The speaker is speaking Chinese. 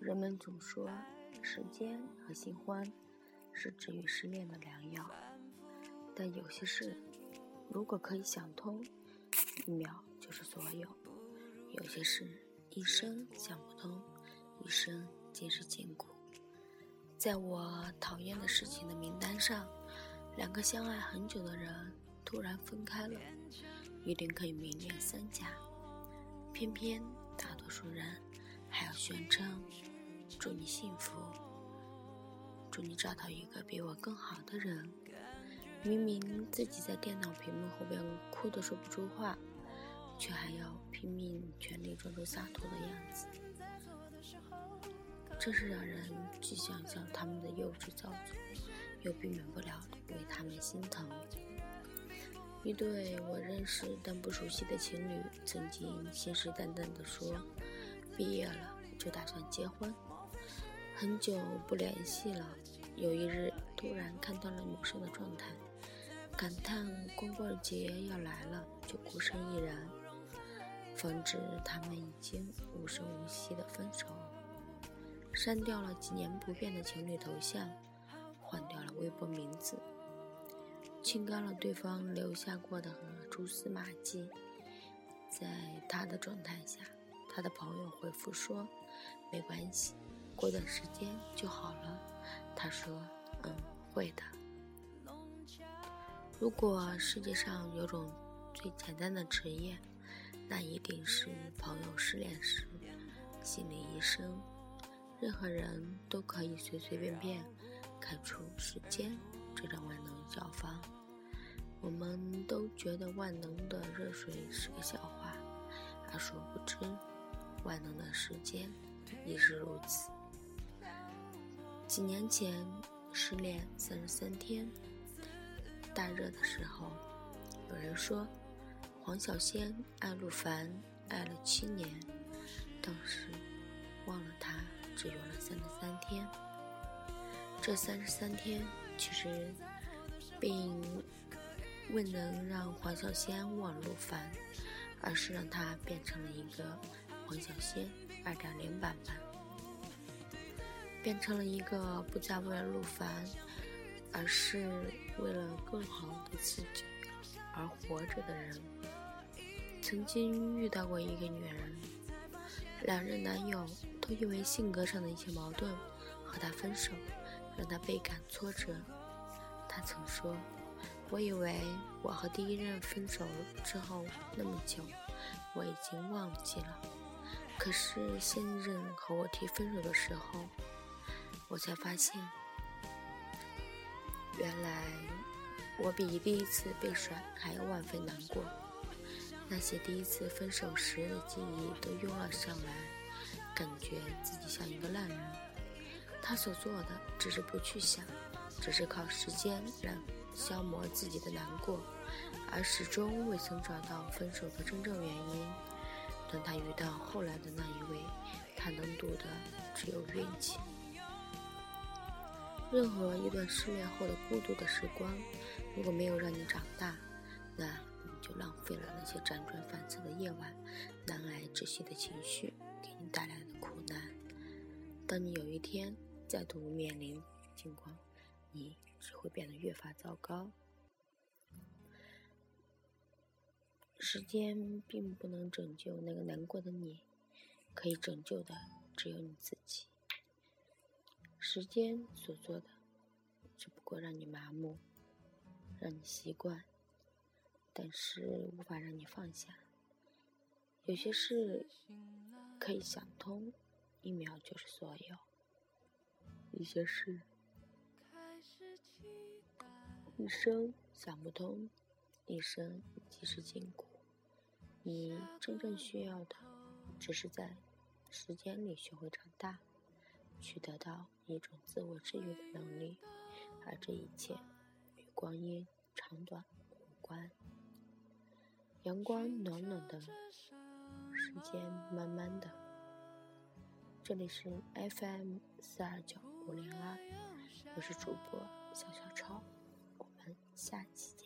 人们总说，时间和新欢是治愈失恋的良药。但有些事，如果可以想通，一秒就是所有；有些事，一生想不通，一生皆是禁锢。在我讨厌的事情的名单上，两个相爱很久的人突然分开了。一定可以名列三甲。偏偏大多数人还要宣称。祝你幸福，祝你找到一个比我更好的人。明明自己在电脑屏幕后边哭得说不出话，却还要拼命全力装出洒脱的样子，真是让人既想象他们的幼稚造作，又避免不了为他们心疼。一对我认识但不熟悉的情侣，曾经信誓旦旦地说，毕业了就打算结婚。很久不联系了，有一日突然看到了女生的状态，感叹光棍节要来了，就孤身一人，方知他们已经无声无息的分手，删掉了几年不变的情侣头像，换掉了微博名字，清干了对方留下过的蛛丝马迹，在他的状态下，他的朋友回复说，没关系。过段时间就好了，他说：“嗯，会的。如果世界上有种最简单的职业，那一定是朋友失恋时心理医生。任何人都可以随随便便开出时间这种万能药方。我们都觉得万能的热水是个笑话，而殊不知，万能的时间亦是如此。”几年前，失恋三十三天，大热的时候，有人说黄小仙爱陆凡爱了七年，当时忘了他只用了三十三天。这三十三天其实并未能让黄小仙忘了陆凡，而是让他变成了一个黄小仙二点零版本。变成了一个不再为了陆凡，而是为了更好的自己而活着的人。曾经遇到过一个女人，两任男友都因为性格上的一些矛盾和她分手，让她倍感挫折。她曾说：“我以为我和第一任分手之后那么久，我已经忘记了。可是现任和我提分手的时候。”我才发现，原来我比第一次被甩还要万分难过。那些第一次分手时的记忆都涌了上来，感觉自己像一个烂人。他所做的只是不去想，只是靠时间来消磨自己的难过，而始终未曾找到分手的真正原因。等他遇到后来的那一位，他能赌的只有运气。任何一段失恋后的孤独的时光，如果没有让你长大，那你就浪费了那些辗转反侧的夜晚，难挨窒息的情绪给你带来的苦难。当你有一天再度面临境况，你只会变得越发糟糕。时间并不能拯救那个难过的你，可以拯救的只有你自己。时间所做的，只不过让你麻木，让你习惯，但是无法让你放下。有些事可以想通，一秒就是所有；一些事一生想不通，一生即是禁锢。你真正需要的，只是在时间里学会长大。去得到一种自我治愈的能力，而这一切与光阴长短无关。阳光暖暖的，时间慢慢的。这里是 fm 四二九五零二我是主播小小超我们下期见。